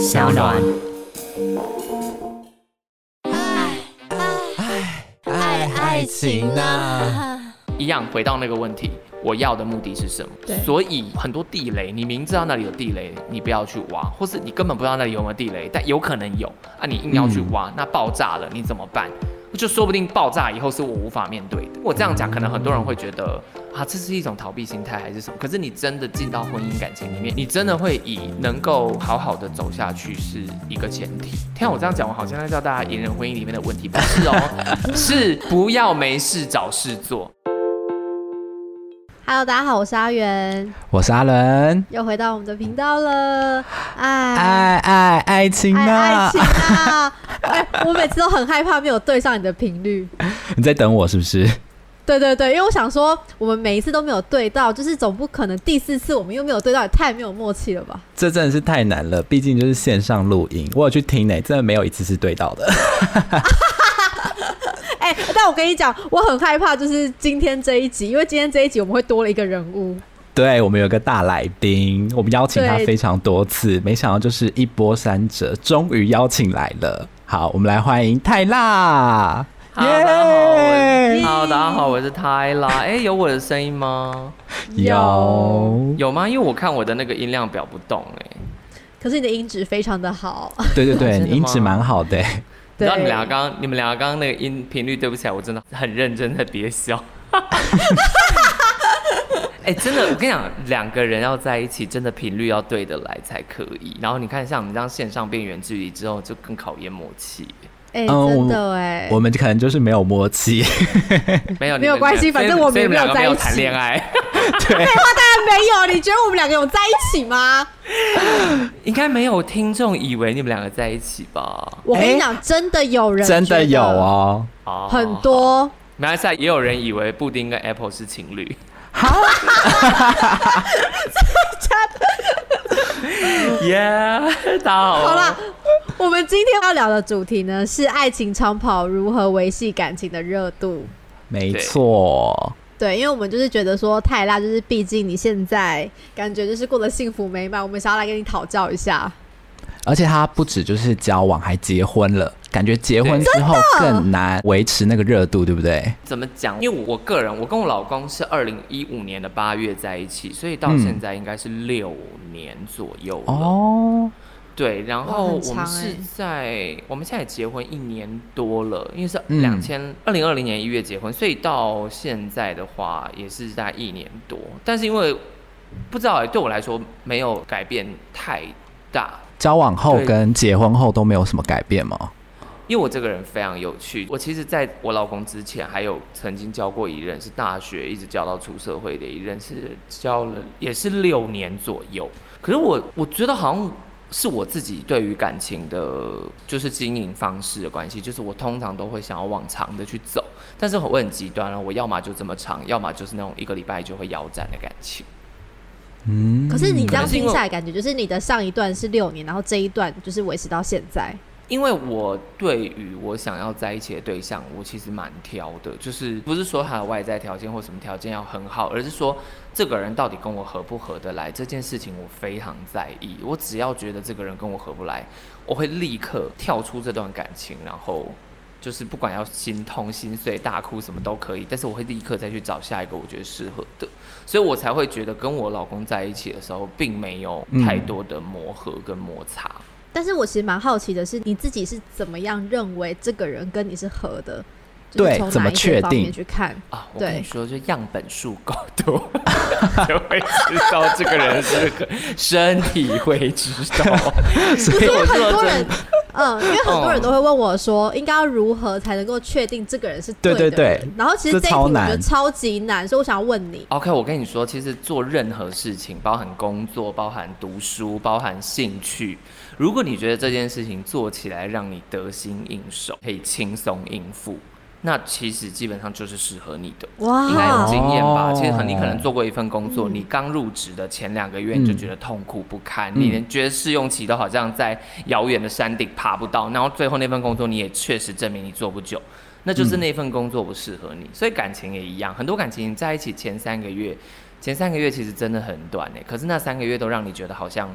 小暖。爱爱爱爱情啊！一样回到那个问题，我要的目的是什么？所以很多地雷，你明知道那里有地雷，你不要去挖，或是你根本不知道那里有没有地雷，但有可能有啊，你硬要去挖，嗯、那爆炸了你怎么办？就说不定爆炸以后是我无法面对的。我这样讲，可能很多人会觉得啊，这是一种逃避心态还是什么？可是你真的进到婚姻感情里面，你真的会以能够好好的走下去是一个前提。听我这样讲，我好像在教大家隐忍婚姻里面的问题，不是哦，是不要没事找事做。Hello，大家好，我是阿元，我是阿伦，又回到我们的频道了。爱爱爱爱情啊，爱情啊！哎，我每次都很害怕没有对上你的频率。你在等我是不是？对对对，因为我想说，我们每一次都没有对到，就是总不可能第四次我们又没有对到，也太没有默契了吧？这真的是太难了，毕竟就是线上录音，我有去听呢，真的没有一次是对到的。哎、欸，但我跟你讲，我很害怕，就是今天这一集，因为今天这一集我们会多了一个人物。对，我们有个大来宾，我们邀请他非常多次，没想到就是一波三折，终于邀请来了。好，我们来欢迎泰辣。哈喽，大家好，大家好，我是泰拉。哎、欸，有我的声音吗？有，有吗？因为我看我的那个音量表不动、欸，哎，可是你的音质非常的好。对 对对，你音质蛮好的。你知道你们俩刚刚，你们俩刚刚那个音频率对不起来，我真的很认真在憋笑。哎、真的，我跟你讲，两个人要在一起，真的频率要对得来才可以。然后你看，像我们这样线上变远距离之后，就更考验默契。哎、欸，真的哎、嗯，我们可能就是没有默契。没有，没有关系，反正我们没有在一起谈恋爱。废话当然没有，你觉得我们两个有在一起吗？应该没有听众以为你们两个在一起吧？我跟你讲，真的有人真的有哦，很多。马来西亚，也有人以为布丁跟 Apple 是情侣。哈，真的耶，大家好。好了，我们今天要聊的主题呢是爱情长跑如何维系感情的热度。没错。对，因为我们就是觉得说泰辣，就是毕竟你现在感觉就是过得幸福美满，我们想要来跟你讨教一下。而且他不止就是交往，还结婚了，感觉结婚之后更难维持那个热度，对不对？怎么讲？因为我个人，我跟我老公是二零一五年的八月在一起，所以到现在应该是六年左右了。哦。对，然后我们是在、欸、我们现在结婚一年多了，因为是两千二零二零年一月结婚，所以到现在的话也是在一年多。但是因为不知道哎、欸，对我来说没有改变太大。交往后跟结婚后都没有什么改变吗？因为我这个人非常有趣，我其实在我老公之前还有曾经交过一任，是大学一直交到出社会的一任，是交了也是六年左右。可是我我觉得好像。是我自己对于感情的，就是经营方式的关系，就是我通常都会想要往长的去走，但是我很极端了，我要么就这么长，要么就是那种一个礼拜就会腰斩的感情。嗯，可是你这样听下来，感觉就是你的上一段是六年，然后这一段就是维持到现在。因为我对于我想要在一起的对象，我其实蛮挑的，就是不是说他的外在条件或什么条件要很好，而是说这个人到底跟我合不合得来这件事情，我非常在意。我只要觉得这个人跟我合不来，我会立刻跳出这段感情，然后就是不管要心痛、心碎、大哭什么都可以，但是我会立刻再去找下一个我觉得适合的，所以我才会觉得跟我老公在一起的时候，并没有太多的磨合跟摩擦。但是我其实蛮好奇的是，你自己是怎么样认为这个人跟你是合的？对，怎么确定？去看啊，我跟你说，就样本数够多，就会知道这个人是个身体会知道。所以很多人，嗯，因为很多人都会问我说，应该要如何才能够确定这个人是对的？对对对。然后其实这一题我觉得超级难，所以我想要问你。OK，我跟你说，其实做任何事情，包含工作，包含读书，包含兴趣。如果你觉得这件事情做起来让你得心应手，可以轻松应付，那其实基本上就是适合你的。哇，应该有经验吧？其实很，你可能做过一份工作，你刚入职的前两个月你就觉得痛苦不堪，你连觉得试用期都好像在遥远的山顶爬不到，然后最后那份工作你也确实证明你做不久，那就是那份工作不适合你。所以感情也一样，很多感情在一起前三个月，前三个月其实真的很短诶，可是那三个月都让你觉得好像。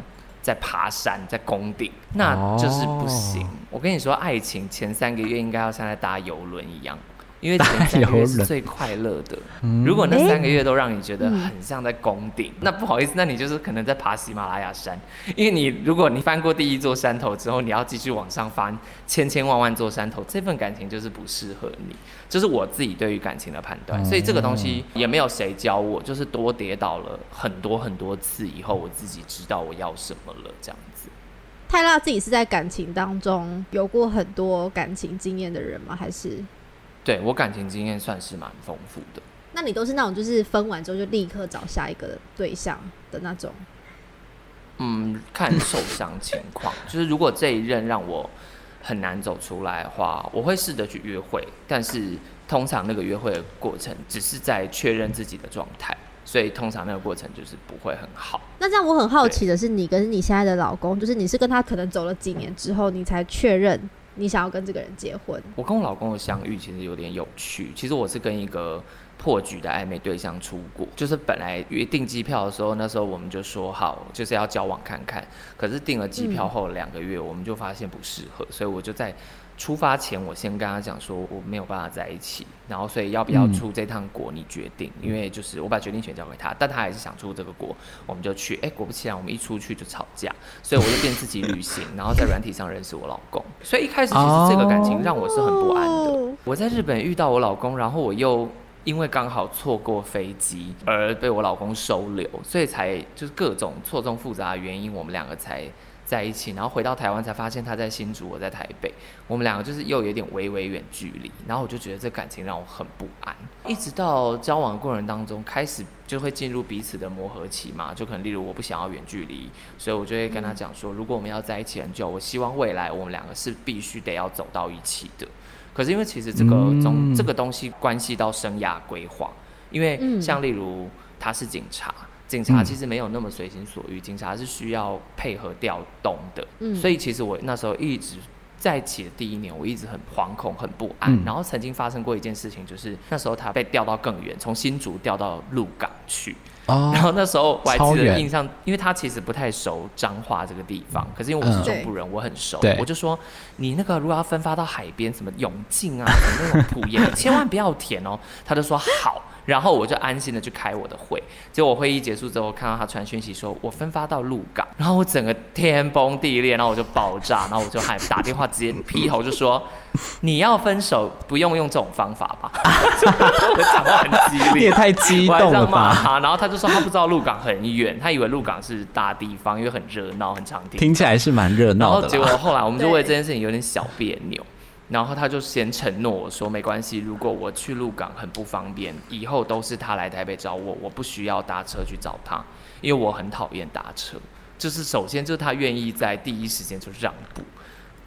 在爬山，在攻顶，那就是不行。哦、我跟你说，爱情前三个月应该要像在搭游轮一样。因为前三个月 是最快乐的，如果那三个月都让你觉得很像在宫顶，那不好意思，那你就是可能在爬喜马拉雅山。因为你如果你翻过第一座山头之后，你要继续往上翻千千万万座山头，这份感情就是不适合你。这是我自己对于感情的判断，所以这个东西也没有谁教我，就是多跌倒了很多很多次以后，我自己知道我要什么了。这样子，泰拉自己是在感情当中有过很多感情经验的人吗？还是？对，我感情经验算是蛮丰富的。那你都是那种就是分完之后就立刻找下一个对象的那种？嗯，看受伤情况。就是如果这一任让我很难走出来的话，我会试着去约会。但是通常那个约会的过程只是在确认自己的状态，所以通常那个过程就是不会很好。那这样我很好奇的是，你跟你现在的老公，就是你是跟他可能走了几年之后，你才确认？你想要跟这个人结婚？我跟我老公的相遇其实有点有趣。其实我是跟一个破局的暧昧对象出国，就是本来约订机票的时候，那时候我们就说好就是要交往看看。可是订了机票后两个月，我们就发现不适合，所以我就在。出发前，我先跟他讲说我没有办法在一起，然后所以要不要出这趟国，你决定。嗯、因为就是我把决定权交给他，但他还是想出这个国，我们就去。哎，果不其然，我们一出去就吵架，所以我就变自己旅行，然后在软体上认识我老公。所以一开始其实这个感情让我是很不安的。哦、我在日本遇到我老公，然后我又因为刚好错过飞机而被我老公收留，所以才就是各种错综复杂的原因，我们两个才。在一起，然后回到台湾才发现他在新竹，我在台北，我们两个就是又有点微微远距离，然后我就觉得这感情让我很不安，一直到交往的过程当中，开始就会进入彼此的磨合期嘛，就可能例如我不想要远距离，所以我就会跟他讲说，如果我们要在一起很久，我希望未来我们两个是必须得要走到一起的。可是因为其实这个东这个东西关系到生涯规划，因为像例如他是警察。警察其实没有那么随心所欲，嗯、警察是需要配合调动的，嗯、所以其实我那时候一直在一起的第一年，我一直很惶恐、很不安。嗯、然后曾经发生过一件事情，就是那时候他被调到更远，从新竹调到鹿港去。哦、然后那时候我还记得印象，因为他其实不太熟彰化这个地方，可是因为我是中部人，嗯、我很熟，我就说你那个如果要分发到海边，什么永靖啊，什么那种土盐，千万不要填哦。他就说好。然后我就安心的去开我的会，结果我会议结束之后，看到他传讯息说，我分发到鹿港，然后我整个天崩地裂，然后我就爆炸，然后我就还打电话直接劈头就说，你要分手不用用这种方法吧，我讲话很激烈，你也太激动了吧，然后他就说他不知道鹿港很远，他以为鹿港是大地方，因为很热闹很常听，听起来是蛮热闹的，然后结果后来我们就为这件事情有点小别扭。然后他就先承诺我说没关系，如果我去鹿港很不方便，以后都是他来台北找我，我不需要搭车去找他，因为我很讨厌搭车。就是首先就是他愿意在第一时间就让步。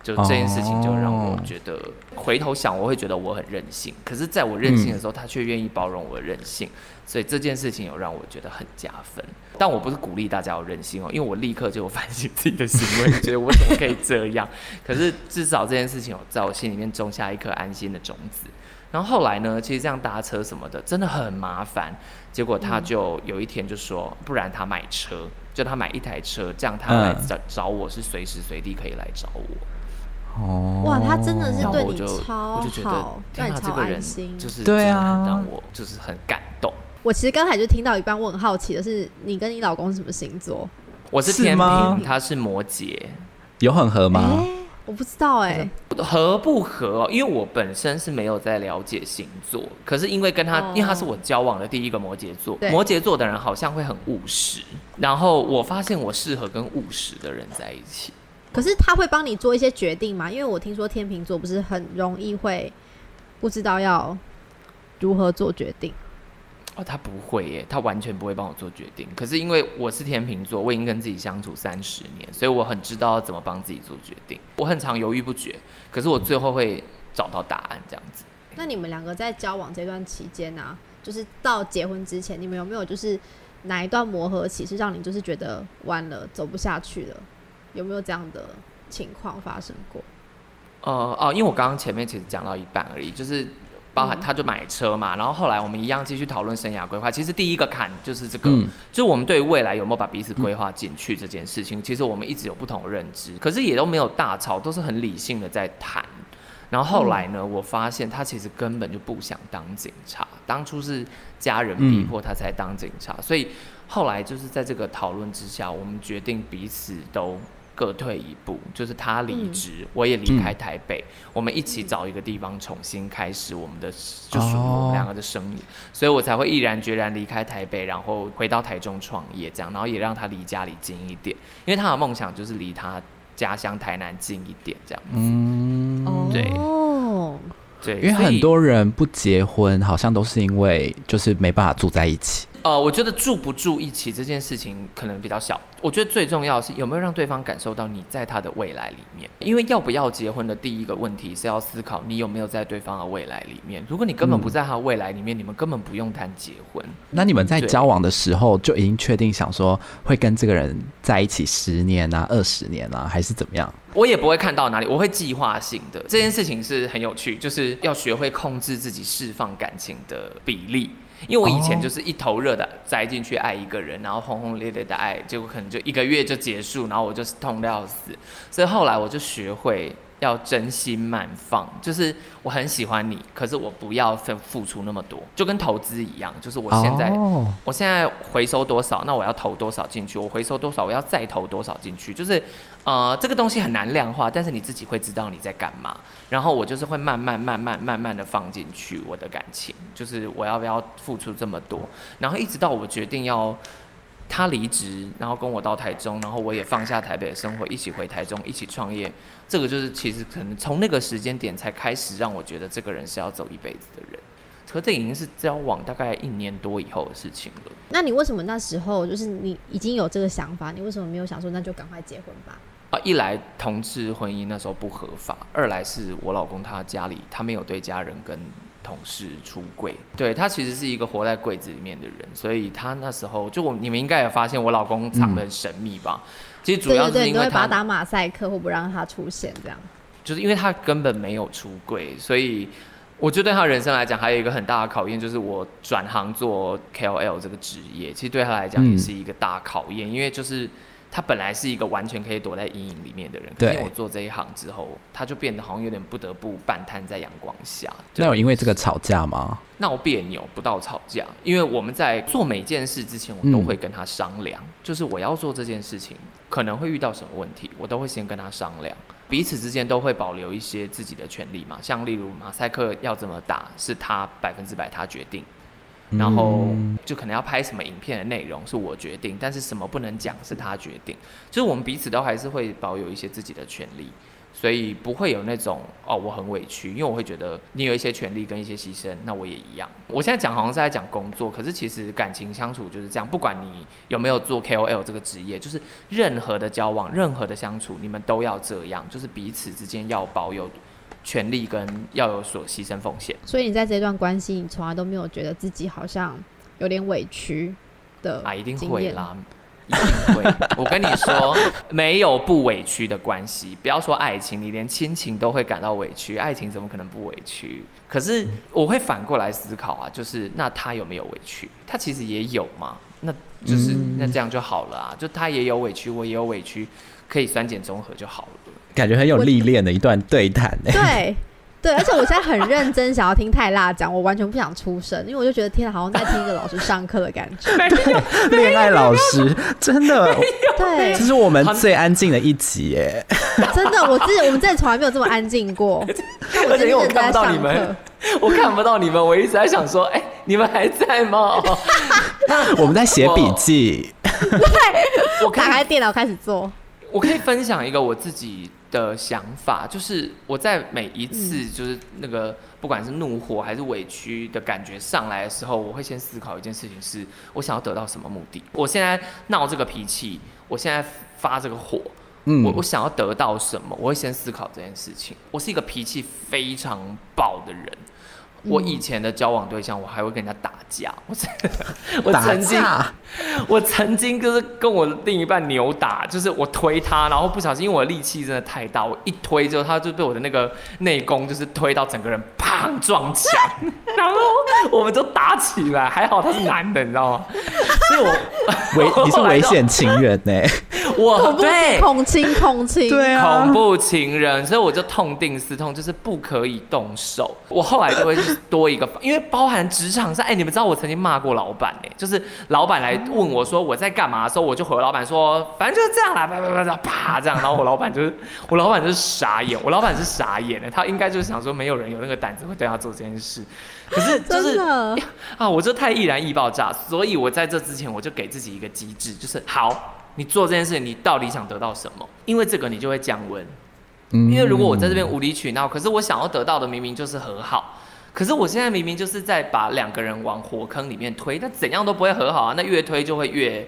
就这件事情就让我觉得，回头想我会觉得我很任性，可是在我任性的时候，他却愿意包容我的任性，所以这件事情有让我觉得很加分。但我不是鼓励大家要任性哦，因为我立刻就有反省自己的行为，觉得我怎么可以这样？可是至少这件事情有在我心里面种下一颗安心的种子。然后后来呢，其实这样搭车什么的真的很麻烦。结果他就有一天就说，不然他买车，就他买一台车，这样他来找找我是随时随地可以来找我。哦，哇，他真的是对你超好，对你超安心，就是对啊，让我就是很感动。我其实刚才就听到一半，我很好奇的是，你跟你老公是什么星座？我是天秤，他是摩羯，有很合吗？欸，我不知道哎，合不合？因为我本身是没有在了解星座，可是因为跟他，因为他是我交往的第一个摩羯座，摩羯座的人好像会很务实，然后我发现我适合跟务实的人在一起。可是他会帮你做一些决定吗？因为我听说天秤座不是很容易会不知道要如何做决定。哦，他不会耶，他完全不会帮我做决定。可是因为我是天秤座，我已经跟自己相处三十年，所以我很知道要怎么帮自己做决定。我很常犹豫不决，可是我最后会找到答案这样子。那你们两个在交往这段期间呢、啊，就是到结婚之前，你们有没有就是哪一段磨合期是让你就是觉得完了走不下去了？有没有这样的情况发生过？呃哦，因为我刚刚前面其实讲到一半而已，就是包含他就买车嘛，然后后来我们一样继续讨论生涯规划。其实第一个坎就是这个，嗯、就我们对未来有没有把彼此规划进去这件事情，其实我们一直有不同的认知，可是也都没有大吵，都是很理性的在谈。然后后来呢，我发现他其实根本就不想当警察，当初是家人逼迫他才当警察，所以后来就是在这个讨论之下，我们决定彼此都。各退一步，就是他离职，嗯、我也离开台北，嗯、我们一起找一个地方重新开始我们的，就是我们两个的生意，哦、所以我才会毅然决然离开台北，然后回到台中创业，这样，然后也让他离家里近一点，因为他的梦想就是离他家乡台南近一点，这样子。嗯，对，哦，对，因为很多人不结婚，好像都是因为就是没办法住在一起。呃，我觉得住不住一起这件事情可能比较小。我觉得最重要的是有没有让对方感受到你在他的未来里面。因为要不要结婚的第一个问题是要思考你有没有在对方的未来里面。如果你根本不在他的未来里面，嗯、你们根本不用谈结婚。那你们在交往的时候就已经确定想说会跟这个人在一起十年啊、二十年啊，还是怎么样？我也不会看到哪里，我会计划性的。这件事情是很有趣，就是要学会控制自己释放感情的比例。因为我以前就是一头热的栽进去爱一个人，然后轰轰烈烈的爱，结果可能就一个月就结束，然后我就是痛的要死。所以后来我就学会要真心慢放，就是我很喜欢你，可是我不要付付出那么多，就跟投资一样，就是我现在我现在回收多少，那我要投多少进去，我回收多少，我要再投多少进去，就是。呃，这个东西很难量化，但是你自己会知道你在干嘛。然后我就是会慢慢、慢慢、慢慢的放进去我的感情，就是我要不要付出这么多。然后一直到我决定要他离职，然后跟我到台中，然后我也放下台北的生活，一起回台中，一起创业。这个就是其实可能从那个时间点才开始让我觉得这个人是要走一辈子的人。可这已经是交往大概一年多以后的事情了。那你为什么那时候就是你已经有这个想法，你为什么没有想说那就赶快结婚吧？啊，一来同志婚姻那时候不合法，二来是我老公他家里他没有对家人跟同事出柜，对，他其实是一个活在柜子里面的人，所以他那时候就我你们应该也发现我老公藏得很神秘吧？嗯、其实主要是因为把他打马赛克或不让他出现这样，就是因为他根本没有出柜，所以我觉得对他人生来讲还有一个很大的考验，就是我转行做 KOL 这个职业，其实对他来讲也是一个大考验，嗯、因为就是。他本来是一个完全可以躲在阴影里面的人，对。因为我做这一行之后，他就变得好像有点不得不半瘫在阳光下。那有因为这个吵架吗？闹别扭不到吵架，因为我们在做每件事之前，我都会跟他商量，嗯、就是我要做这件事情可能会遇到什么问题，我都会先跟他商量，彼此之间都会保留一些自己的权利嘛。像例如马赛克要怎么打，是他百分之百他决定。然后就可能要拍什么影片的内容是我决定，但是什么不能讲是他决定，就是我们彼此都还是会保有一些自己的权利，所以不会有那种哦我很委屈，因为我会觉得你有一些权利跟一些牺牲，那我也一样。我现在讲好像是在讲工作，可是其实感情相处就是这样，不管你有没有做 KOL 这个职业，就是任何的交往、任何的相处，你们都要这样，就是彼此之间要保有。权利跟要有所牺牲奉献，所以你在这段关系，你从来都没有觉得自己好像有点委屈的啊？一定会啦，一定会。我跟你说，没有不委屈的关系，不要说爱情，你连亲情都会感到委屈，爱情怎么可能不委屈？可是我会反过来思考啊，就是那他有没有委屈？他其实也有嘛，那就是、嗯、那这样就好了啊，就他也有委屈，我也有委屈，可以酸碱综合就好了。感觉很有历练的一段对谈呢。对，对，而且我现在很认真想要听泰辣讲，我完全不想出声，因为我就觉得天啊，好像在听一个老师上课的感觉。恋爱老师，真的，对，这是我们最安静的一集耶。真的，我自己我们真的从来没有这么安静过。而且因为我看不到你们，我看不到你们，我一直在想说，哎，你们还在吗？我们在写笔记。对，我打开电脑开始做。我可以分享一个我自己的想法，就是我在每一次就是那个不管是怒火还是委屈的感觉上来的时候，我会先思考一件事情：是我想要得到什么目的？我现在闹这个脾气，我现在发这个火，嗯，我我想要得到什么？我会先思考这件事情。我是一个脾气非常爆的人。我以前的交往对象，我还会跟人家打架。我 我曾经，我曾经就是跟我另一半扭打，就是我推他，然后不小心，因为我的力气真的太大，我一推之后，他就被我的那个内功就是推到整个人砰撞墙，然后我们就打起来。还好他是男的，你知道吗？所以我危你是危险情人呢、欸。我对恐亲恐亲，对啊，恐怖情人，所以我就痛定思痛，就是不可以动手。我后来就会多一个，因为包含职场上，哎、你们知道我曾经骂过老板哎，就是老板来问我说我在干嘛的时候，我就回老板说，反正就是这样啦，啪啪啪啪啪这样，然后我老板就是我老板就是傻眼，我老板是傻眼的，他应该就是想说没有人有那个胆子会对他做这件事，可是就是啊，我就太易燃易爆炸，所以我在这之前我就给自己一个机制，就是好。你做这件事，你到底想得到什么？因为这个，你就会降温。因为如果我在这边无理取闹，可是我想要得到的明明就是和好，可是我现在明明就是在把两个人往火坑里面推，那怎样都不会和好啊！那越推就会越，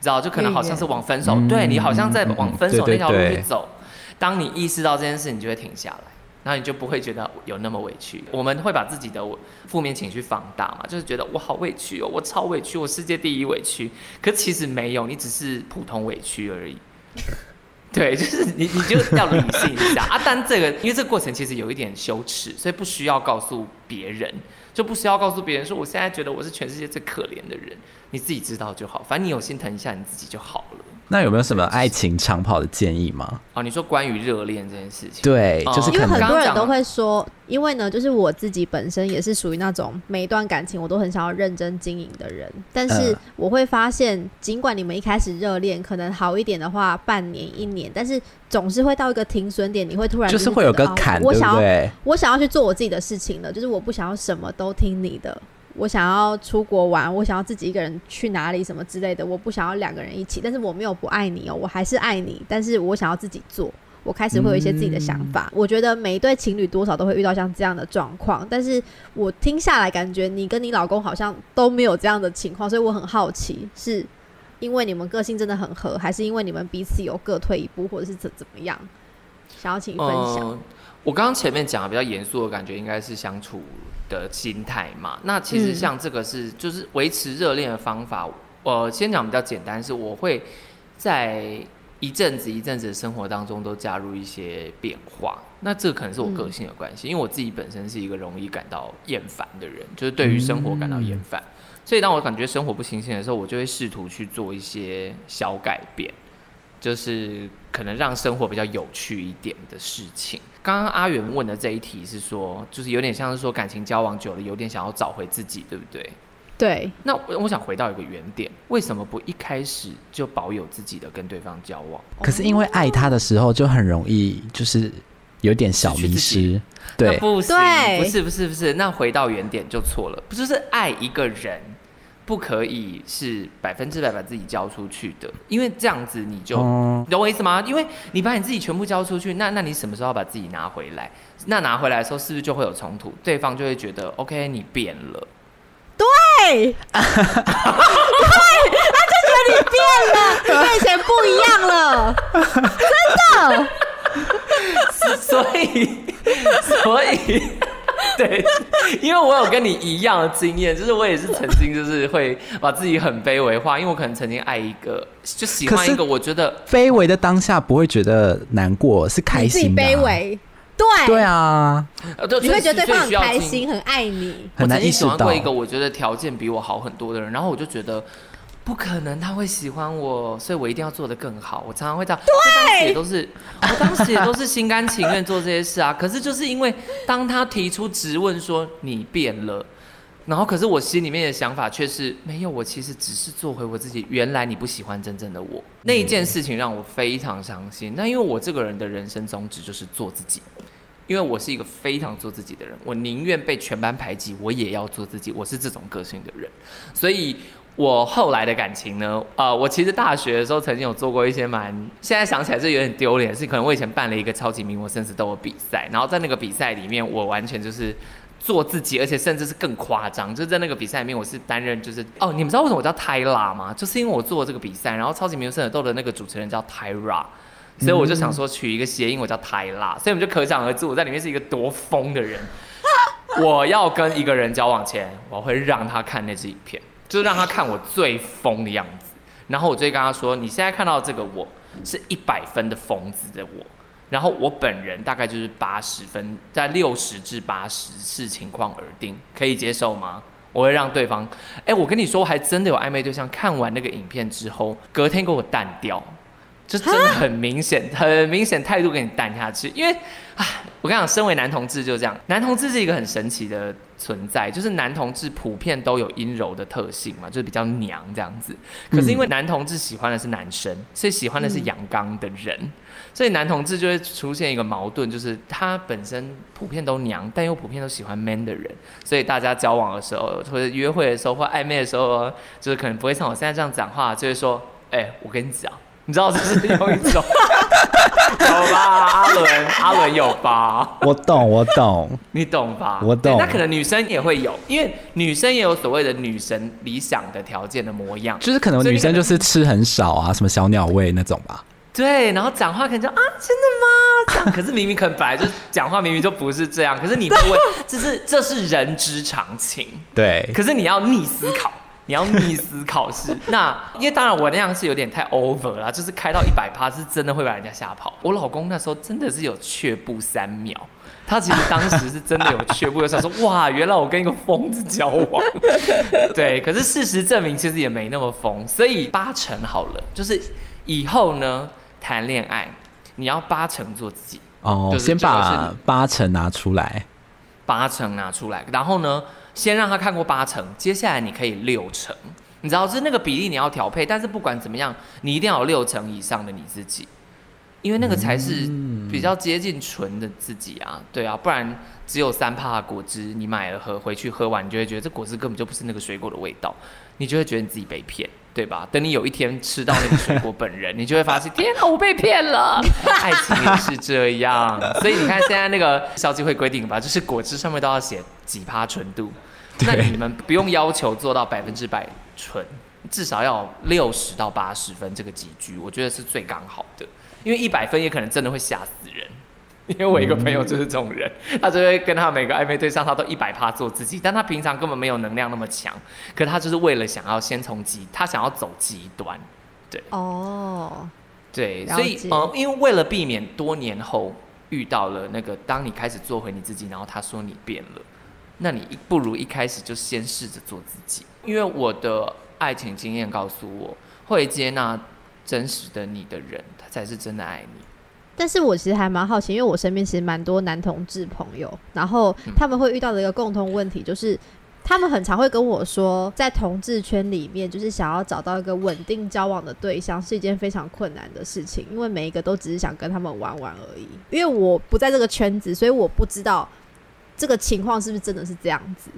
知道就可能好像是往分手，对，你好像在往分手那条路去走。当你意识到这件事，你就会停下来。然后你就不会觉得有那么委屈。我们会把自己的负面情绪放大嘛，就是觉得我好委屈哦，我超委屈，我世界第一委屈。可其实没有，你只是普通委屈而已。对，就是你，你就要理性一下啊。但这个，因为这个过程其实有一点羞耻，所以不需要告诉别人，就不需要告诉别人说我现在觉得我是全世界最可怜的人，你自己知道就好。反正你有心疼一下你自己就好了。那有没有什么爱情长跑的建议吗？哦，你说关于热恋这件事情，对，就是因为很多人都会说，因为呢，就是我自己本身也是属于那种每一段感情我都很想要认真经营的人，但是我会发现，尽管你们一开始热恋可能好一点的话，半年一年，但是总是会到一个停损点，你会突然就是会有个坎，我想要，对，我想要去做我自己的事情了，就是我不想要什么都听你的。我想要出国玩，我想要自己一个人去哪里什么之类的，我不想要两个人一起。但是我没有不爱你哦，我还是爱你。但是我想要自己做，我开始会有一些自己的想法。嗯、我觉得每一对情侣多少都会遇到像这样的状况，但是我听下来感觉你跟你老公好像都没有这样的情况，所以我很好奇，是因为你们个性真的很合，还是因为你们彼此有各退一步，或者是怎怎么样？想要请分享。呃、我刚刚前面讲的比较严肃的感觉，应该是相处的心态嘛，那其实像这个是就是维持热恋的方法。呃、先讲比较简单，是我会在一阵子一阵子的生活当中都加入一些变化。那这可能是我个性的关系，因为我自己本身是一个容易感到厌烦的人，就是对于生活感到厌烦。所以当我感觉生活不新鲜的时候，我就会试图去做一些小改变，就是可能让生活比较有趣一点的事情。刚刚阿元问的这一题是说，就是有点像是说感情交往久了，有点想要找回自己，对不对？对。那我我想回到一个原点，为什么不一开始就保有自己的跟对方交往？可是因为爱他的时候就很容易就是有点小迷失。对，不行，对，不是不是不是，那回到原点就错了，不就是爱一个人？不可以是百分之百把自己交出去的，因为这样子你就，嗯、你懂我意思吗？因为你把你自己全部交出去，那那你什么时候要把自己拿回来？那拿回来的时候是不是就会有冲突？对方就会觉得，OK，你变了。对，对，他就觉得你变了，你跟以前不一样了，真的。所以，所以。对，因为我有跟你一样的经验，就是我也是曾经就是会把自己很卑微化，因为我可能曾经爱一个，就喜欢一个，我觉得卑微的当下不会觉得难过，是开心的、啊。卑微，对对啊，你会觉得对方很开心，很爱你。我曾经喜欢过一个我觉得条件比我好很多的人，然后我就觉得。不可能他会喜欢我，所以我一定要做的更好。我常常会这样，对，当时也都是，我当时也都是心甘情愿做这些事啊。可是就是因为当他提出质问说你变了，然后可是我心里面的想法却是没有，我其实只是做回我自己。原来你不喜欢真正的我，那一件事情让我非常伤心。那因为我这个人的人生宗旨就是做自己，因为我是一个非常做自己的人，我宁愿被全班排挤，我也要做自己。我是这种个性的人，所以。我后来的感情呢？呃，我其实大学的时候曾经有做过一些蛮，现在想起来是有点丢脸，是可能我以前办了一个超级名模生死斗的比赛，然后在那个比赛里面，我完全就是做自己，而且甚至是更夸张，就是在那个比赛里面，我是担任就是哦，你们知道为什么我叫泰拉吗？就是因为我做这个比赛，然后超级名模生死斗的那个主持人叫泰拉所以我就想说取一个谐音，我叫泰拉所以我们就可想而知我在里面是一个多疯的人。我要跟一个人交往前，我会让他看那支影片，就让他看我最疯的样子。然后我就跟他说：“你现在看到这个我是一百分的疯子的我，然后我本人大概就是八十分，在六十至八十视情况而定，可以接受吗？”我会让对方，哎，我跟你说，还真的有暧昧对象看完那个影片之后，隔天给我淡掉。就真的很明显，很明显态度给你淡下去，因为啊，我跟你讲，身为男同志就这样，男同志是一个很神奇的存在，就是男同志普遍都有阴柔的特性嘛，就是比较娘这样子。可是因为男同志喜欢的是男生，所以喜欢的是阳刚的人，所以男同志就会出现一个矛盾，就是他本身普遍都娘，但又普遍都喜欢 man 的人，所以大家交往的时候，或者约会的时候，或暧昧的时候，就是可能不会像我现在这样讲话，就会说，哎、欸，我跟你讲。你知道这是有一种有吧？阿伦，阿伦有吧？我懂，我懂，你懂吧？我懂。那可能女生也会有，因为女生也有所谓的女神理想的条件的模样，就是可能女生就是吃很少啊，什么小鸟胃那种吧。对，然后讲话可能就啊，真的吗？这样，可是明明可能本来就讲话明明就不是这样，可是你不会，这是这是人之常情。对，可是你要逆思考。你要逆思考试，那因为当然我那样是有点太 over 了，就是开到一百趴是真的会把人家吓跑。我老公那时候真的是有却步三秒，他其实当时是真的有却步，就想说哇，原来我跟一个疯子交往。对，可是事实证明其实也没那么疯，所以八成好了，就是以后呢谈恋爱你要八成做自己哦，就是、先把八成拿出来，八成拿出来，然后呢？先让他看过八成，接下来你可以六成，你知道，是那个比例你要调配，但是不管怎么样，你一定要有六成以上的你自己，因为那个才是比较接近纯的自己啊，对啊，不然只有三帕果汁，你买了喝回去喝完，你就会觉得这果汁根本就不是那个水果的味道，你就会觉得你自己被骗，对吧？等你有一天吃到那个水果本人，你就会发现，天哪，我被骗了，爱情也是这样，所以你看现在那个消基会规定吧，就是果汁上面都要写。几趴纯度，那你们不用要求做到百分之百纯，至少要六十到八十分这个几距，我觉得是最刚好的。因为一百分也可能真的会吓死人。因为我一个朋友就是这种人，他就会跟他每个暧昧对象，他都一百趴做自己，但他平常根本没有能量那么强，可他就是为了想要先从极，他想要走极端，对，哦，对，所以呃，因为为了避免多年后遇到了那个，当你开始做回你自己，然后他说你变了。那你不如一开始就先试着做自己，因为我的爱情经验告诉我，会接纳真实的你的人，他才是真的爱你。但是我其实还蛮好奇，因为我身边其实蛮多男同志朋友，然后他们会遇到的一个共同问题，就是他们很常会跟我说，在同志圈里面，就是想要找到一个稳定交往的对象是一件非常困难的事情，因为每一个都只是想跟他们玩玩而已。因为我不在这个圈子，所以我不知道。这个情况是不是真的是这样子，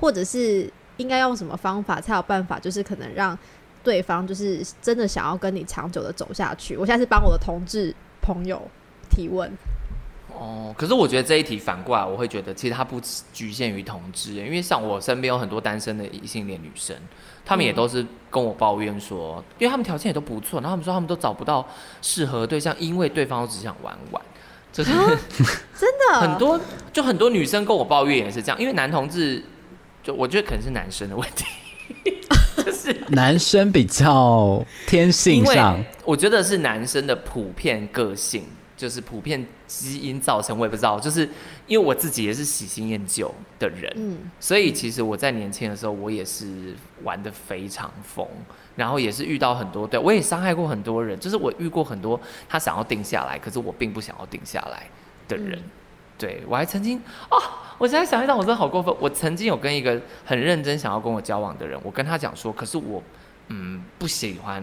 或者是应该用什么方法才有办法，就是可能让对方就是真的想要跟你长久的走下去？我现在是帮我的同志朋友提问。哦，可是我觉得这一题反过来，我会觉得其实它不局限于同志，因为像我身边有很多单身的异性恋女生，她们也都是跟我抱怨说，因为她们条件也都不错，然后她们说她们都找不到适合对象，因为对方都只想玩玩。就是 真的很多，就很多女生跟我抱怨也是这样，因为男同志，就我觉得可能是男生的问题，就是男生比较天性上，我觉得是男生的普遍个性。就是普遍基因造成，我也不知道。就是因为我自己也是喜新厌旧的人，嗯，所以其实我在年轻的时候，我也是玩的非常疯，然后也是遇到很多，对，我也伤害过很多人。就是我遇过很多他想要定下来，可是我并不想要定下来的人。嗯、对，我还曾经啊，我现在想一想，我真的好过分。我曾经有跟一个很认真想要跟我交往的人，我跟他讲说，可是我嗯不喜欢，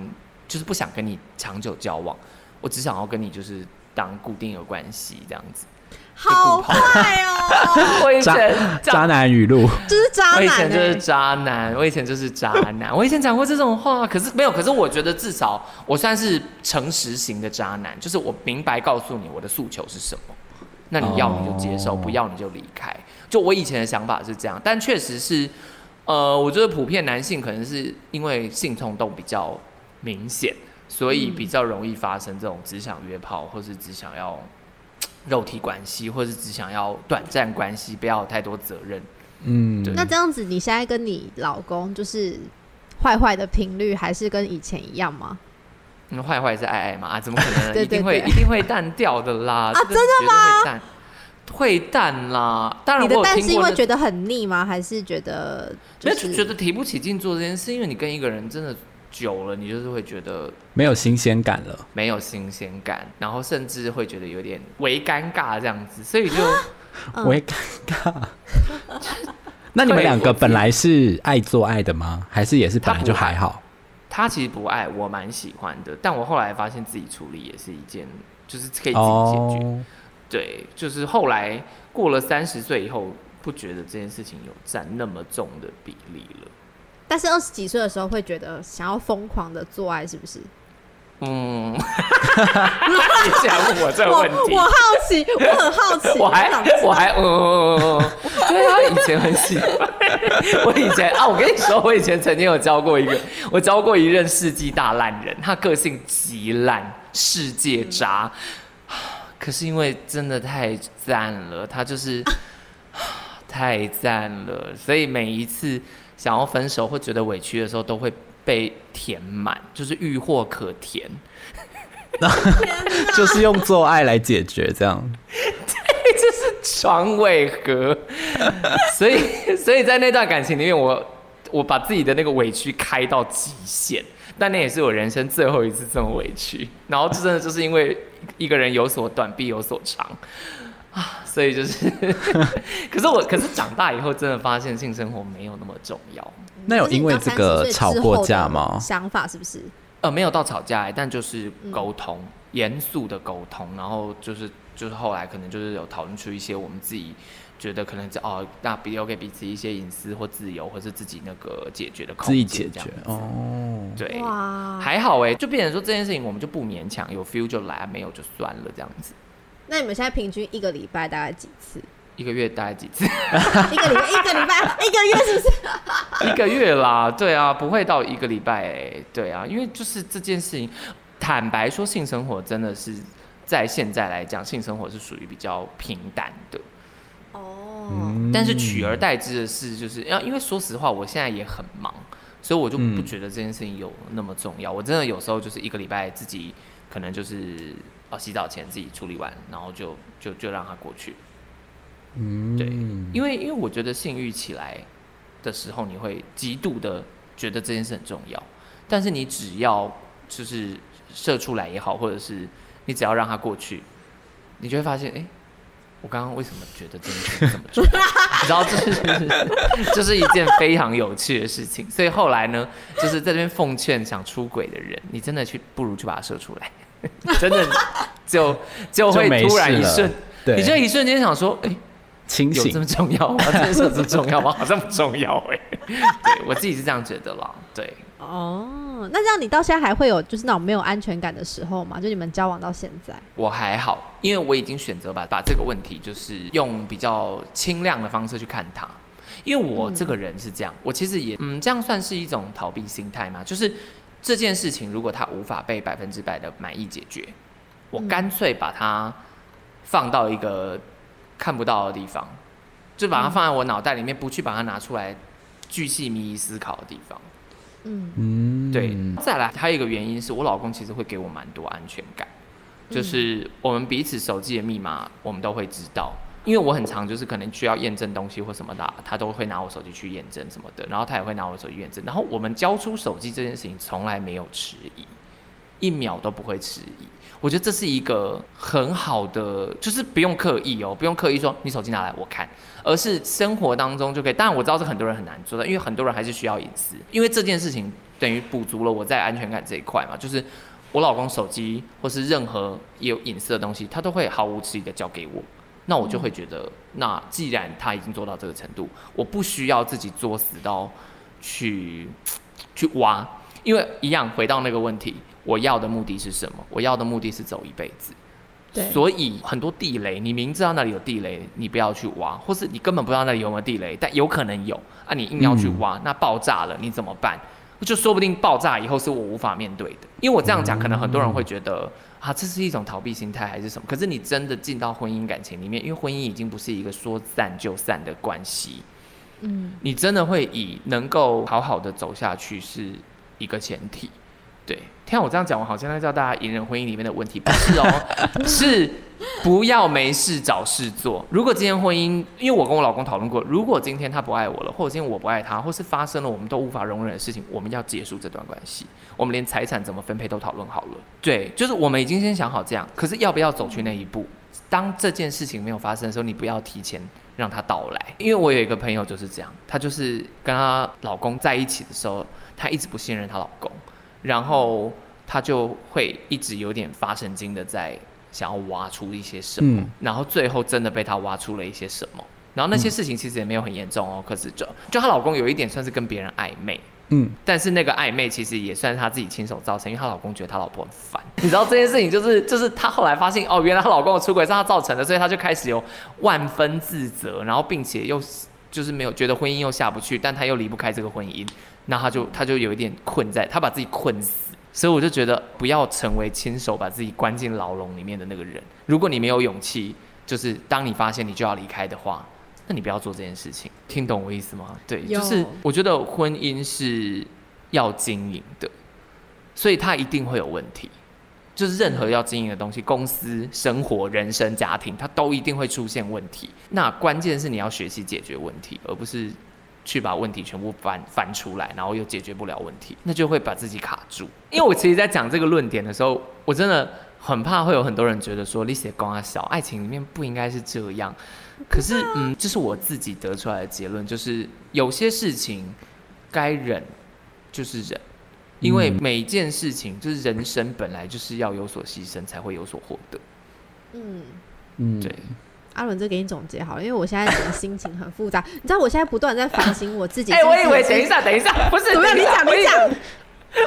就是不想跟你长久交往，我只想要跟你就是。当固定的关系这样子，好坏哦！我以前渣，渣男语录，就是渣男、欸。我以前就是渣男，我以前就是渣男。我以前讲过这种话，可是没有。可是我觉得至少我算是诚实型的渣男，就是我明白告诉你我的诉求是什么，那你要你就接受，不要你就离开。就我以前的想法是这样，但确实是，呃，我觉得普遍男性可能是因为性冲动比较明显。所以比较容易发生这种只想约炮，或是只想要 肉体关系，或者是只想要短暂关系，不要有太多责任。嗯，那这样子，你现在跟你老公就是坏坏的频率还是跟以前一样吗？那坏坏是爱爱嘛？啊，怎么可能？一定会一定会淡掉的啦！啊，真的吗？会淡，啦。当然，你的淡是因为觉得很腻吗？还是觉得就是觉得提不起劲做这件事？因为你跟一个人真的久了，你就是会觉得没有新鲜感了，没有新鲜感，然后甚至会觉得有点微尴尬这样子，所以就微尴尬。那你们两个本来是爱做爱的吗？还是也是本来就还好？他其实不爱，我蛮喜欢的，但我后来发现自己处理也是一件，就是可以自己解决。Oh. 对，就是后来过了三十岁以后，不觉得这件事情有占那么重的比例了。但是二十几岁的时候会觉得想要疯狂的做爱，是不是？嗯，你想问我这个问题？我，我好奇，我很好奇。我还，我还，嗯、呃，对啊，以前很喜欢。我以前啊，我跟你说，我以前曾经有教过一个，我教过一任世纪大烂人，他个性极烂，世界渣。嗯、可是因为真的太赞了，他就是 太赞了，所以每一次想要分手或觉得委屈的时候，都会。被填满，就是欲壑可填，就是用做爱来解决这样。对，这是床尾和。所以，所以在那段感情里面，我我把自己的那个委屈开到极限，但那也是我人生最后一次这么委屈。然后，真的就是因为一个人有所短，必有所长啊，所以就是，可是我，可是长大以后，真的发现性生活没有那么重要。那有因为这个吵过架吗？想法是不是？呃，没有到吵架，但就是沟通，严肃的沟通，然后就是就是后来可能就是有讨论出一些我们自己觉得可能哦，那比留给彼此一些隐私或自由，或是自己那个解决的空间，自己解决哦。对，哇，还好哎，就变成说这件事情我们就不勉强，有 feel 就来，没有就算了这样子。那你们现在平均一个礼拜大概几次？一个月大概几次？一个礼拜，一个礼拜，一个月是不是？一个月啦，对啊，不会到一个礼拜哎，对啊，因为就是这件事情，坦白说，性生活真的是在现在来讲，性生活是属于比较平淡的。哦。但是取而代之的是，就是要因为说实话，我现在也很忙，所以我就不觉得这件事情有那么重要。我真的有时候就是一个礼拜自己可能就是哦洗澡前自己处理完，然后就就就让它过去。嗯，对，因为因为我觉得性欲起来的时候，你会极度的觉得这件事很重要，但是你只要就是射出来也好，或者是你只要让它过去，你就会发现，哎，我刚刚为什么觉得这件事这么重要？你知道这是这是一件非常有趣的事情，所以后来呢，就是在这边奉劝想出轨的人，你真的去不如去把它射出来，真的就就会突然一瞬，你就一瞬间想说，哎。清醒有这么重要吗？这件事这么重要吗？好像不重要哎。对，我自己是这样觉得啦。对。哦，那这样你到现在还会有就是那种没有安全感的时候吗？就你们交往到现在？我还好，因为我已经选择把把这个问题就是用比较清亮的方式去看它。因为我这个人是这样，我其实也嗯，这样算是一种逃避心态嘛。就是这件事情如果它无法被百分之百的满意解决，我干脆把它放到一个。看不到的地方，就把它放在我脑袋里面，不去把它拿出来巨细靡遗思考的地方。嗯嗯，对。再来，还有一个原因是我老公其实会给我蛮多安全感，就是我们彼此手机的密码我们都会知道，因为我很常就是可能需要验证东西或什么的，他都会拿我手机去验证什么的，然后他也会拿我手机验证，然后我们交出手机这件事情从来没有迟疑，一秒都不会迟疑。我觉得这是一个很好的，就是不用刻意哦，不用刻意说你手机拿来我看，而是生活当中就可以。当然我知道这很多人很难做到，因为很多人还是需要隐私。因为这件事情等于补足了我在安全感这一块嘛，就是我老公手机或是任何有隐私的东西，他都会毫无迟疑的交给我。那我就会觉得，那既然他已经做到这个程度，我不需要自己作死到去去挖，因为一样回到那个问题。我要的目的是什么？我要的目的是走一辈子。对，所以很多地雷，你明知道那里有地雷，你不要去挖，或是你根本不知道那里有没有地雷，但有可能有啊，你硬要去挖，嗯、那爆炸了，你怎么办？就说不定爆炸以后是我无法面对的。因为我这样讲，可能很多人会觉得啊，这是一种逃避心态还是什么？可是你真的进到婚姻感情里面，因为婚姻已经不是一个说散就散的关系，嗯，你真的会以能够好好的走下去是一个前提。对，听我这样讲，我好像在教大家隐忍婚姻里面的问题，不是哦，是不要没事找事做。如果今天婚姻，因为我跟我老公讨论过，如果今天他不爱我了，或者今天我不爱他，或是发生了我们都无法容忍的事情，我们要结束这段关系，我们连财产怎么分配都讨论好了。对，就是我们已经先想好这样，可是要不要走去那一步？当这件事情没有发生的时候，你不要提前让他到来。因为我有一个朋友就是这样，她就是跟她老公在一起的时候，她一直不信任她老公。然后他就会一直有点发神经的在想要挖出一些什么，嗯、然后最后真的被他挖出了一些什么。然后那些事情其实也没有很严重哦，可是就就她老公有一点算是跟别人暧昧，嗯，但是那个暧昧其实也算是她自己亲手造成，因为她老公觉得她老婆很烦。你知道这件事情就是就是她后来发现哦，原来她老公的出轨是她造成的，所以她就开始有万分自责，然后并且又就是没有觉得婚姻又下不去，但她又离不开这个婚姻。那他就他就有一点困在，他把自己困死，所以我就觉得不要成为亲手把自己关进牢笼里面的那个人。如果你没有勇气，就是当你发现你就要离开的话，那你不要做这件事情。听懂我意思吗？对，就是我觉得婚姻是要经营的，所以它一定会有问题。就是任何要经营的东西，公司、生活、人生、家庭，它都一定会出现问题。那关键是你要学习解决问题，而不是。去把问题全部翻翻出来，然后又解决不了问题，那就会把自己卡住。因为我其实，在讲这个论点的时候，我真的很怕会有很多人觉得说，你写公啊小爱情里面不应该是这样。可是，嗯，这是我自己得出来的结论，就是有些事情该忍就是忍，因为每一件事情就是人生本来就是要有所牺牲才会有所获得。嗯嗯，对。阿伦，这给你总结好了，因为我现在整个心情很复杂。你知道，我现在不断在反省我自己。哎、欸，我以为等一下，等一下，不是，你讲，你讲。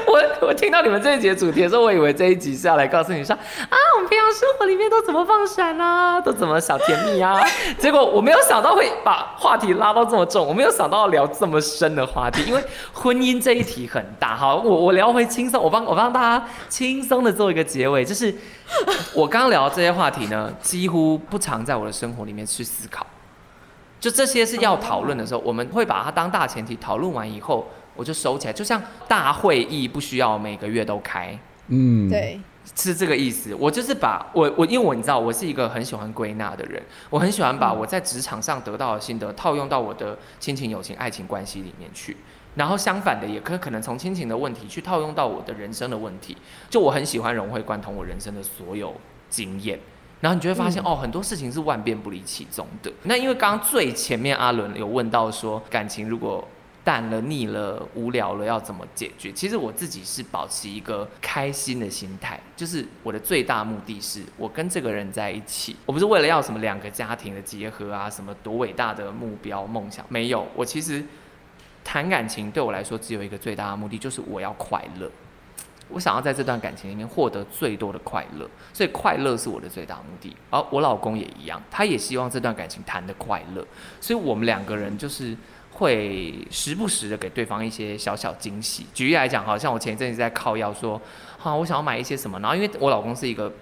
我 我听到你们这一集的主题的时候，我以为这一集是要来告诉你说啊，平常生活里面都怎么放闪啊，都怎么小甜蜜啊。结果我没有想到会把话题拉到这么重，我没有想到聊这么深的话题，因为婚姻这一题很大。好，我我聊回轻松，我帮我帮大家轻松的做一个结尾，就是 我刚聊这些话题呢，几乎不常在我的生活里面去思考。就这些是要讨论的时候，我们会把它当大前提讨论完以后。我就收起来，就像大会议不需要每个月都开，嗯，对，是这个意思。我就是把我我因为我你知道，我是一个很喜欢归纳的人，我很喜欢把我在职场上得到的心得套用到我的亲情、友情、爱情关系里面去，然后相反的也可可能从亲情的问题去套用到我的人生的问题。就我很喜欢融会贯通我人生的所有经验，然后你就会发现、嗯、哦，很多事情是万变不离其宗的。那因为刚刚最前面阿伦有问到说，感情如果淡了、腻了、无聊了，要怎么解决？其实我自己是保持一个开心的心态，就是我的最大目的是我跟这个人在一起，我不是为了要什么两个家庭的结合啊，什么多伟大的目标梦想，没有。我其实谈感情对我来说只有一个最大的目的，就是我要快乐。我想要在这段感情里面获得最多的快乐，所以快乐是我的最大目的。而我老公也一样，他也希望这段感情谈得快乐，所以我们两个人就是。会时不时的给对方一些小小惊喜。举例来讲，好像我前一阵子在靠要说，好，我想要买一些什么。然后因为我老公是一个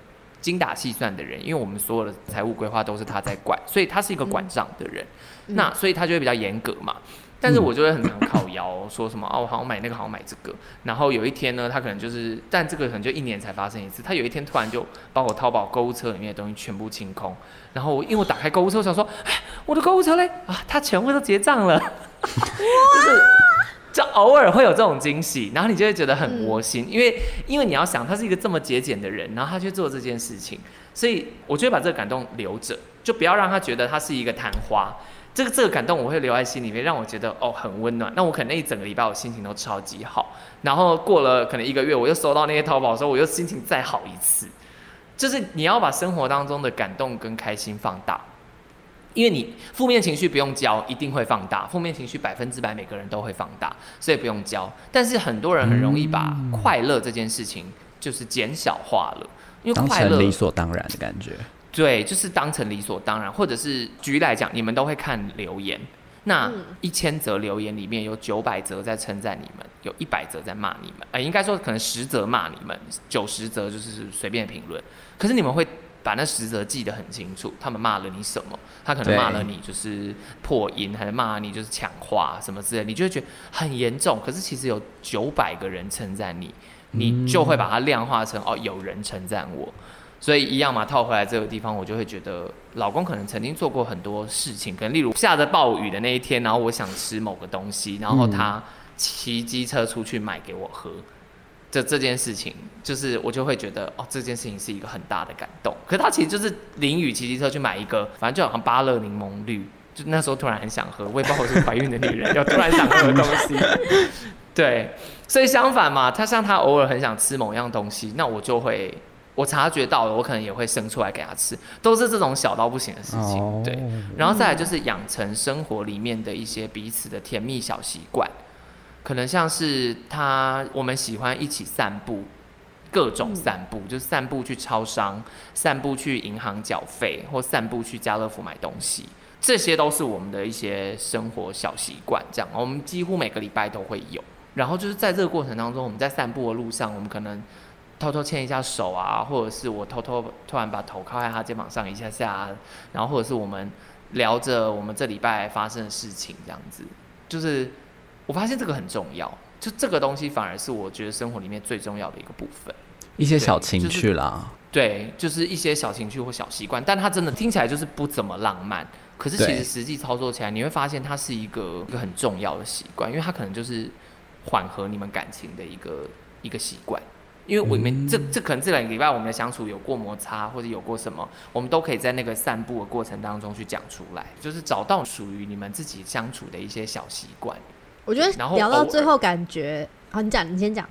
精打细算的人，因为我们所有的财务规划都是他在管，所以他是一个管账的人。嗯、那所以他就会比较严格嘛。但是我就会很常靠腰 说什么哦，我好像买那个，好像买这个。然后有一天呢，他可能就是，但这个可能就一年才发生一次。他有一天突然就把我淘宝购物车里面的东西全部清空。然后因为我打开购物车，我想说，哎，我的购物车嘞啊，他全部都结账了。就是，就偶尔会有这种惊喜，然后你就会觉得很窝心，因为因为你要想，他是一个这么节俭的人，然后他去做这件事情，所以我就会把这个感动留着，就不要让他觉得他是一个昙花。这个这个感动我会留在心里面，让我觉得哦很温暖。那我可能那一整个礼拜我心情都超级好，然后过了可能一个月，我又收到那些淘宝的时候，我又心情再好一次。就是你要把生活当中的感动跟开心放大，因为你负面情绪不用教，一定会放大。负面情绪百分之百每个人都会放大，所以不用教。但是很多人很容易把快乐这件事情就是减小化了，因为快乐理所当然的感觉。对，就是当成理所当然，或者是举例来讲，你们都会看留言，那一千则留言里面有九百则在称赞你们，有一百则在骂你们，呃，应该说可能十则骂你们，九十则就是随便评论。可是你们会把那十则记得很清楚，他们骂了你什么？他可能骂了你就是破音，还是骂你就是抢话什么之类，你就会觉得很严重。可是其实有九百个人称赞你，你就会把它量化成哦，有人称赞我。所以一样嘛，套回来这个地方，我就会觉得老公可能曾经做过很多事情，可能例如下着暴雨的那一天，然后我想吃某个东西，然后他骑机车出去买给我喝，这这件事情，就是我就会觉得哦，这件事情是一个很大的感动。可是他其实就是淋雨骑机车去买一个，反正就好像芭乐柠檬绿，就那时候突然很想喝，我也不知道我是怀孕的女人，要突然想喝的东西。对，所以相反嘛，他像他偶尔很想吃某样东西，那我就会。我察觉到了，我可能也会生出来给他吃，都是这种小到不行的事情。Oh. 对，然后再来就是养成生活里面的一些彼此的甜蜜小习惯，可能像是他，我们喜欢一起散步，各种散步，就是散步去超商，散步去银行缴费，或散步去家乐福买东西，这些都是我们的一些生活小习惯。这样，我们几乎每个礼拜都会有。然后就是在这个过程当中，我们在散步的路上，我们可能。偷偷牵一下手啊，或者是我偷偷突然把头靠在他肩膀上一下下，然后或者是我们聊着我们这礼拜发生的事情，这样子，就是我发现这个很重要，就这个东西反而是我觉得生活里面最重要的一个部分，一些小情趣啦，对，就是一些小情趣或小习惯，但它真的听起来就是不怎么浪漫，可是其实实际操作起来，你会发现它是一个一个很重要的习惯，因为它可能就是缓和你们感情的一个一个习惯。因为我们这这可能这两个礼拜我们的相处有过摩擦，或者有过什么，我们都可以在那个散步的过程当中去讲出来，就是找到属于你们自己相处的一些小习惯。我觉得聊到最后感觉，好，你讲，你先讲。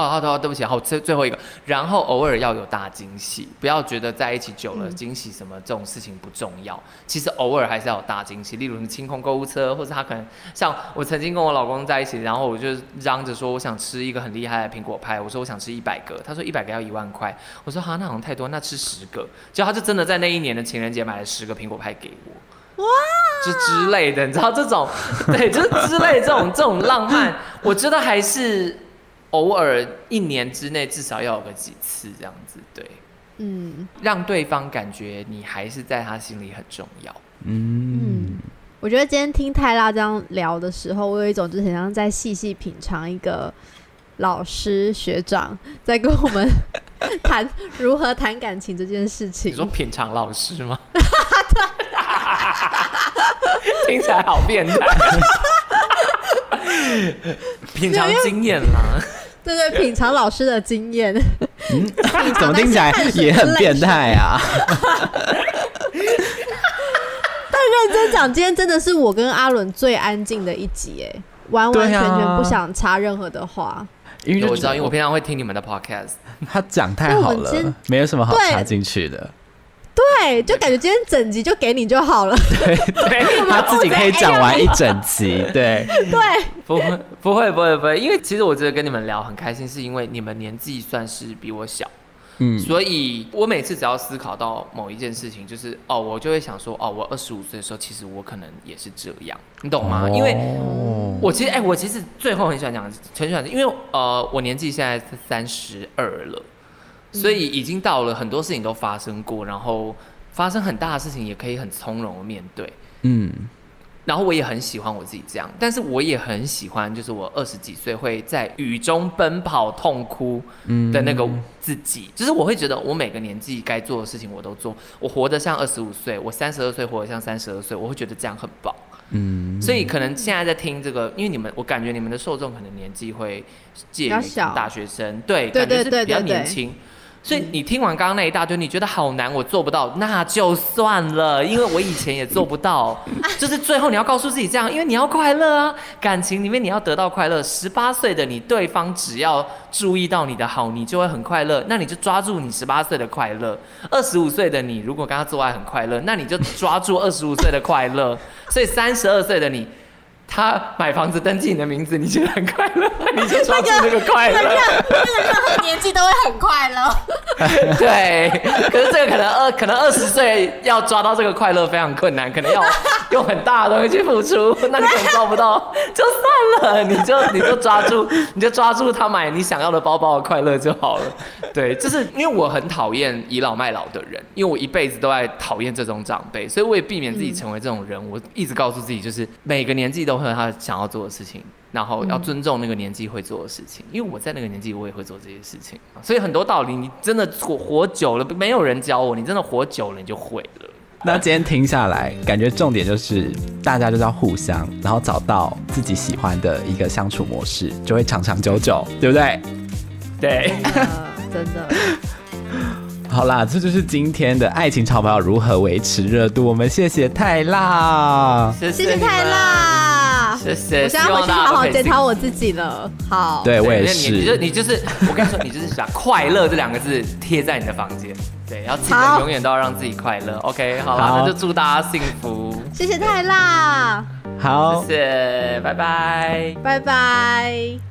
哦，好的，对不起，好，最最后一个，然后偶尔要有大惊喜，不要觉得在一起久了，嗯、惊喜什么这种事情不重要。其实偶尔还是要有大惊喜，例如你清空购物车，或者他可能像我曾经跟我老公在一起，然后我就嚷着说我想吃一个很厉害的苹果派，我说我想吃一百个，他说一百个要一万块，我说哈，那好像太多，那吃十个，结果他就真的在那一年的情人节买了十个苹果派给我，哇，就之类的，你知道这种，对，就是之类这种这种浪漫，我觉得还是。偶尔一年之内至少要有个几次这样子，对，嗯，让对方感觉你还是在他心里很重要。嗯，我觉得今天听泰拉这样聊的时候，我有一种就是很像在细细品尝一个老师学长在跟我们谈如何谈感情这件事情。你说品尝老师吗？听起来好变态。品尝经验啦。对对，品尝老师的经验，嗯，怎么听起来也很变态啊？但认真讲，今天真的是我跟阿伦最安静的一集，哎，完完全全不想插任何的话。因为我知道，因为我平常会听你们的 podcast，他讲太好了，没有什么好插进去的。对，就感觉今天整集就给你就好了。对，对 他自己可以讲完一整集。对对，不会不会不会不会，因为其实我觉得跟你们聊很开心，是因为你们年纪算是比我小，嗯，所以我每次只要思考到某一件事情，就是哦，我就会想说，哦，我二十五岁的时候，其实我可能也是这样，你懂吗？哦、因为我其实哎，我其实最后很喜欢讲，很喜欢，因为呃，我年纪现在是三十二了。所以已经到了很多事情都发生过，然后发生很大的事情也可以很从容的面对，嗯，然后我也很喜欢我自己这样，但是我也很喜欢就是我二十几岁会在雨中奔跑痛哭的那个自己，嗯，就是我会觉得我每个年纪该做的事情我都做，我活得像二十五岁，我三十二岁活得像三十二岁，我会觉得这样很棒，嗯，所以可能现在在听这个，因为你们我感觉你们的受众可能年纪会介于大学生，对，感觉是比较年轻。所以你听完刚刚那一大堆，你觉得好难，我做不到，那就算了，因为我以前也做不到。就是最后你要告诉自己这样，因为你要快乐啊，感情里面你要得到快乐。十八岁的你，对方只要注意到你的好，你就会很快乐，那你就抓住你十八岁的快乐。二十五岁的你，如果跟他做爱很快乐，那你就抓住二十五岁的快乐。所以三十二岁的你。他买房子登记你的名字，你觉得很快乐，你就抓住那个快乐。那个那个任何年纪都会很快乐。对，可是这个可能二可能二十岁要抓到这个快乐非常困难，可能要 用很大的东西去付出，那你可能抓不到，就算了，你就你就抓住，你就抓住他买你想要的包包的快乐就好了。对，就是因为我很讨厌倚老卖老的人，因为我一辈子都在讨厌这种长辈，所以我也避免自己成为这种人。嗯、我一直告诉自己，就是每个年纪都会有他想要做的事情。然后要尊重那个年纪会做的事情，因为我在那个年纪我也会做这些事情，所以很多道理你真的活活久了，没有人教我，你真的活久了你就会了。那今天听下来，感觉重点就是大家就是要互相，然后找到自己喜欢的一个相处模式，就会长长久久，对不对？对，真的。好啦，这就是今天的爱情长跑如何维持热度。我们谢谢泰辣，谢谢泰辣。谢谢，我现在回去好好检讨我自己了。好，对我也是。你就你就是，我跟你说，你就是把快乐这两个字贴在你的房间。对，要记得永远都要让自己快乐。OK，好了，那就祝大家幸福。谢谢泰辣，好，谢谢，拜拜，拜拜。